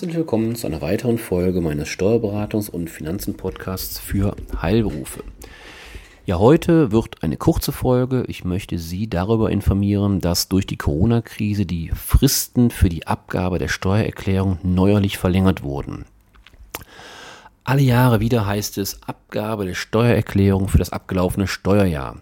Herzlich willkommen zu einer weiteren Folge meines Steuerberatungs- und Finanzen-Podcasts für Heilberufe. Ja, heute wird eine kurze Folge. Ich möchte Sie darüber informieren, dass durch die Corona-Krise die Fristen für die Abgabe der Steuererklärung neuerlich verlängert wurden. Alle Jahre wieder heißt es Abgabe der Steuererklärung für das abgelaufene Steuerjahr.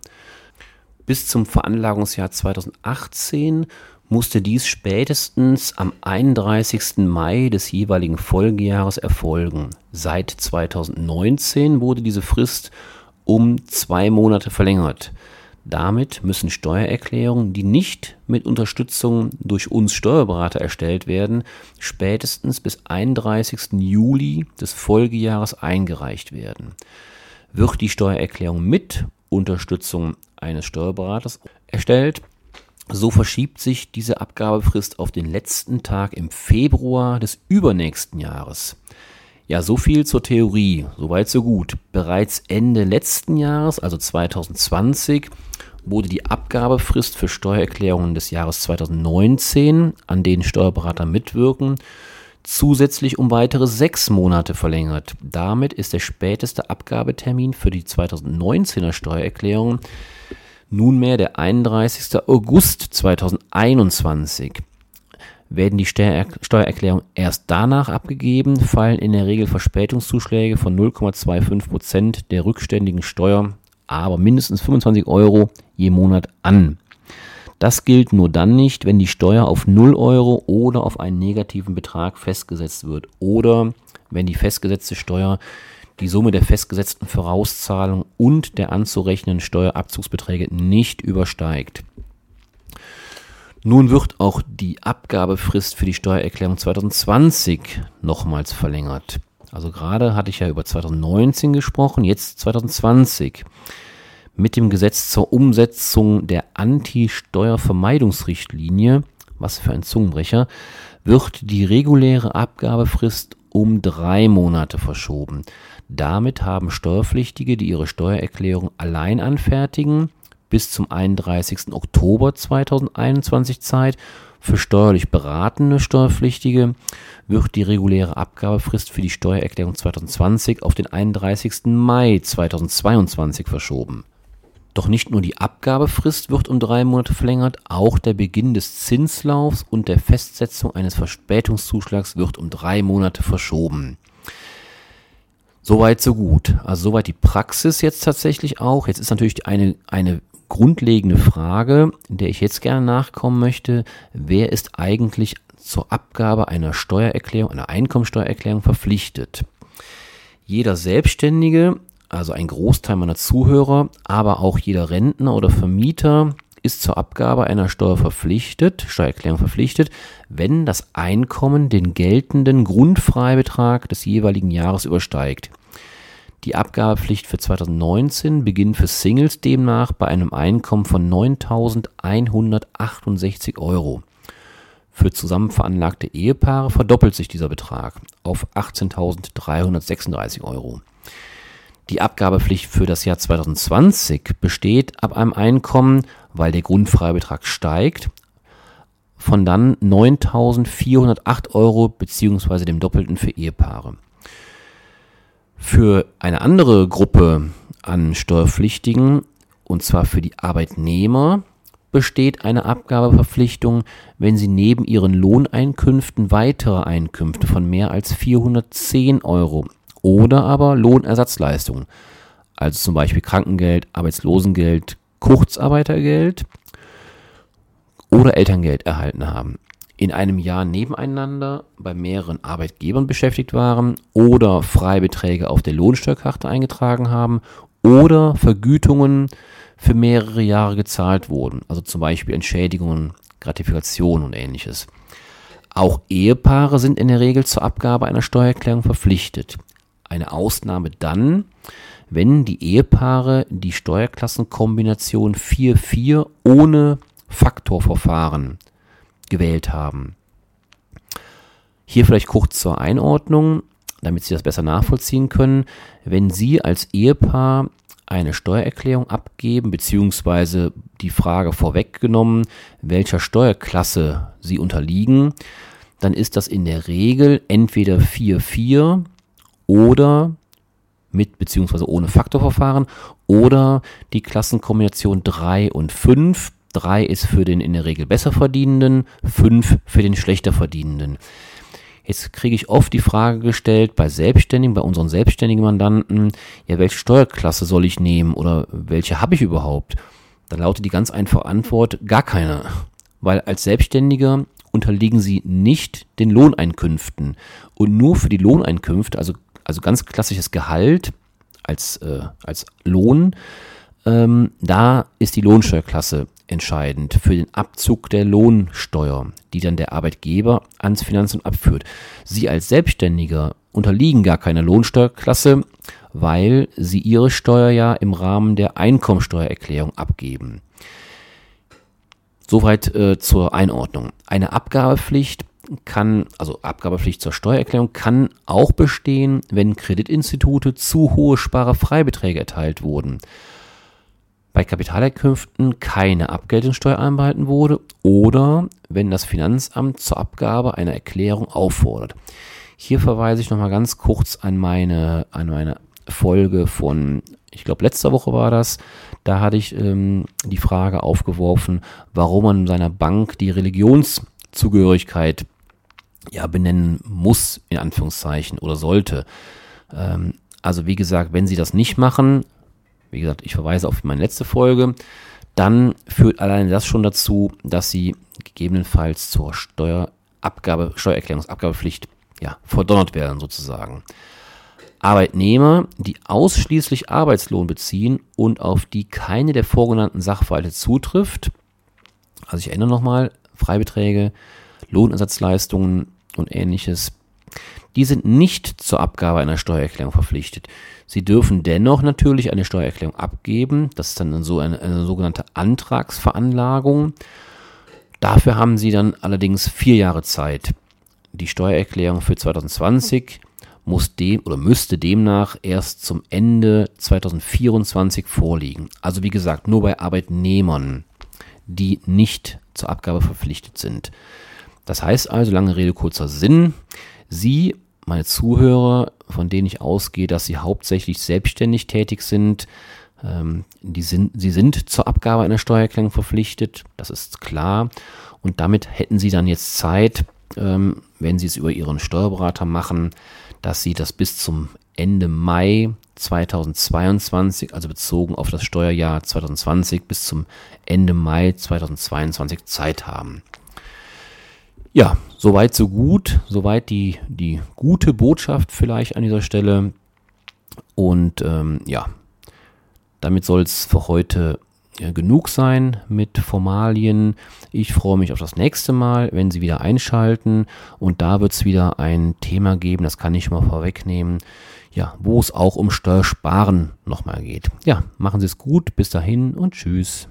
Bis zum Veranlagungsjahr 2018 musste dies spätestens am 31. Mai des jeweiligen Folgejahres erfolgen. Seit 2019 wurde diese Frist um zwei Monate verlängert. Damit müssen Steuererklärungen, die nicht mit Unterstützung durch uns Steuerberater erstellt werden, spätestens bis 31. Juli des Folgejahres eingereicht werden. Wird die Steuererklärung mit Unterstützung eines Steuerberaters erstellt. So verschiebt sich diese Abgabefrist auf den letzten Tag im Februar des übernächsten Jahres. Ja, so viel zur Theorie, soweit so gut. Bereits Ende letzten Jahres, also 2020, wurde die Abgabefrist für Steuererklärungen des Jahres 2019, an denen Steuerberater mitwirken, zusätzlich um weitere sechs Monate verlängert. Damit ist der späteste Abgabetermin für die 2019er Steuererklärung nunmehr der 31. August 2021. Werden die Steuererklärungen erst danach abgegeben, fallen in der Regel Verspätungszuschläge von 0,25 Prozent der rückständigen Steuer, aber mindestens 25 Euro je Monat an. Das gilt nur dann nicht, wenn die Steuer auf 0 Euro oder auf einen negativen Betrag festgesetzt wird oder wenn die festgesetzte Steuer die Summe der festgesetzten Vorauszahlung und der anzurechnenden Steuerabzugsbeträge nicht übersteigt. Nun wird auch die Abgabefrist für die Steuererklärung 2020 nochmals verlängert. Also gerade hatte ich ja über 2019 gesprochen, jetzt 2020. Mit dem Gesetz zur Umsetzung der Anti-Steuervermeidungsrichtlinie, was für ein Zungenbrecher, wird die reguläre Abgabefrist um drei Monate verschoben. Damit haben Steuerpflichtige, die ihre Steuererklärung allein anfertigen, bis zum 31. Oktober 2021 Zeit. Für steuerlich beratende Steuerpflichtige wird die reguläre Abgabefrist für die Steuererklärung 2020 auf den 31. Mai 2022 verschoben. Doch nicht nur die Abgabefrist wird um drei Monate verlängert, auch der Beginn des Zinslaufs und der Festsetzung eines Verspätungszuschlags wird um drei Monate verschoben. Soweit, so gut. Also soweit die Praxis jetzt tatsächlich auch. Jetzt ist natürlich eine, eine grundlegende Frage, der ich jetzt gerne nachkommen möchte. Wer ist eigentlich zur Abgabe einer Steuererklärung, einer Einkommensteuererklärung verpflichtet? Jeder Selbstständige also ein Großteil meiner Zuhörer, aber auch jeder Rentner oder Vermieter ist zur Abgabe einer Steuer verpflichtet, Steuererklärung verpflichtet, wenn das Einkommen den geltenden Grundfreibetrag des jeweiligen Jahres übersteigt. Die Abgabepflicht für 2019 beginnt für Singles demnach bei einem Einkommen von 9.168 Euro. Für zusammen veranlagte Ehepaare verdoppelt sich dieser Betrag auf 18.336 Euro. Die Abgabepflicht für das Jahr 2020 besteht ab einem Einkommen, weil der Grundfreibetrag steigt, von dann 9.408 Euro beziehungsweise dem Doppelten für Ehepaare. Für eine andere Gruppe an Steuerpflichtigen, und zwar für die Arbeitnehmer, besteht eine Abgabeverpflichtung, wenn sie neben ihren Lohneinkünften weitere Einkünfte von mehr als 410 Euro oder aber Lohnersatzleistungen, also zum Beispiel Krankengeld, Arbeitslosengeld, Kurzarbeitergeld oder Elterngeld erhalten haben, in einem Jahr nebeneinander bei mehreren Arbeitgebern beschäftigt waren oder Freibeträge auf der Lohnsteuerkarte eingetragen haben oder Vergütungen für mehrere Jahre gezahlt wurden, also zum Beispiel Entschädigungen, Gratifikationen und ähnliches. Auch Ehepaare sind in der Regel zur Abgabe einer Steuererklärung verpflichtet eine Ausnahme dann, wenn die Ehepaare die Steuerklassenkombination 4-4 ohne Faktorverfahren gewählt haben. Hier vielleicht kurz zur Einordnung, damit Sie das besser nachvollziehen können. Wenn Sie als Ehepaar eine Steuererklärung abgeben, beziehungsweise die Frage vorweggenommen, welcher Steuerklasse Sie unterliegen, dann ist das in der Regel entweder 4-4 oder mit beziehungsweise ohne Faktorverfahren oder die Klassenkombination 3 und 5. 3 ist für den in der Regel besser verdienenden, 5 für den schlechter verdienenden. Jetzt kriege ich oft die Frage gestellt bei Selbstständigen, bei unseren selbstständigen Mandanten, ja, welche Steuerklasse soll ich nehmen oder welche habe ich überhaupt? Da lautet die ganz einfache Antwort, gar keine. Weil als Selbstständiger unterliegen sie nicht den Lohneinkünften. Und nur für die Lohneinkünfte, also, also ganz klassisches Gehalt als, äh, als Lohn, ähm, da ist die Lohnsteuerklasse entscheidend für den Abzug der Lohnsteuer, die dann der Arbeitgeber ans Finanzamt abführt. Sie als Selbstständiger unterliegen gar keiner Lohnsteuerklasse, weil sie ihre Steuer ja im Rahmen der Einkommensteuererklärung abgeben. Soweit äh, zur Einordnung. Eine Abgabepflicht kann, also Abgabepflicht zur Steuererklärung kann auch bestehen, wenn Kreditinstitute zu hohe Sparerfreibeträge erteilt wurden bei Kapitalerkünften keine Abgeltungssteuer einbehalten wurde oder wenn das Finanzamt zur Abgabe einer Erklärung auffordert. Hier verweise ich nochmal ganz kurz an meine, an meine Folge von, ich glaube, letzter Woche war das. Da hatte ich ähm, die Frage aufgeworfen, warum man seiner Bank die Religionszugehörigkeit ja benennen muss, in Anführungszeichen, oder sollte. Ähm, also wie gesagt, wenn Sie das nicht machen, wie gesagt, ich verweise auf meine letzte Folge, dann führt allein das schon dazu, dass sie gegebenenfalls zur Steuerabgabe, Steuererklärungsabgabepflicht ja, verdonnert werden sozusagen. Arbeitnehmer, die ausschließlich Arbeitslohn beziehen und auf die keine der vorgenannten Sachverhalte zutrifft, also ich erinnere nochmal, Freibeträge, Lohnersatzleistungen und ähnliches, die sind nicht zur Abgabe einer Steuererklärung verpflichtet. Sie dürfen dennoch natürlich eine Steuererklärung abgeben. Das ist dann so eine, eine sogenannte Antragsveranlagung. Dafür haben Sie dann allerdings vier Jahre Zeit. Die Steuererklärung für 2020 muss dem oder müsste demnach erst zum Ende 2024 vorliegen. Also wie gesagt, nur bei Arbeitnehmern, die nicht zur Abgabe verpflichtet sind. Das heißt also, lange Rede, kurzer Sinn, Sie, meine Zuhörer, von denen ich ausgehe, dass sie hauptsächlich selbstständig tätig sind, ähm, die sind, sie sind zur Abgabe einer Steuererklärung verpflichtet, das ist klar. Und damit hätten sie dann jetzt Zeit, ähm, wenn sie es über ihren Steuerberater machen, dass sie das bis zum Ende Mai 2022, also bezogen auf das Steuerjahr 2020 bis zum Ende Mai 2022 Zeit haben. Ja, soweit so gut, soweit die, die gute Botschaft vielleicht an dieser Stelle. Und ähm, ja, damit soll es für heute ja, genug sein mit Formalien. Ich freue mich auf das nächste Mal, wenn Sie wieder einschalten. Und da wird es wieder ein Thema geben, das kann ich mal vorwegnehmen, ja, wo es auch um Steuersparen nochmal geht. Ja, machen Sie es gut, bis dahin und tschüss.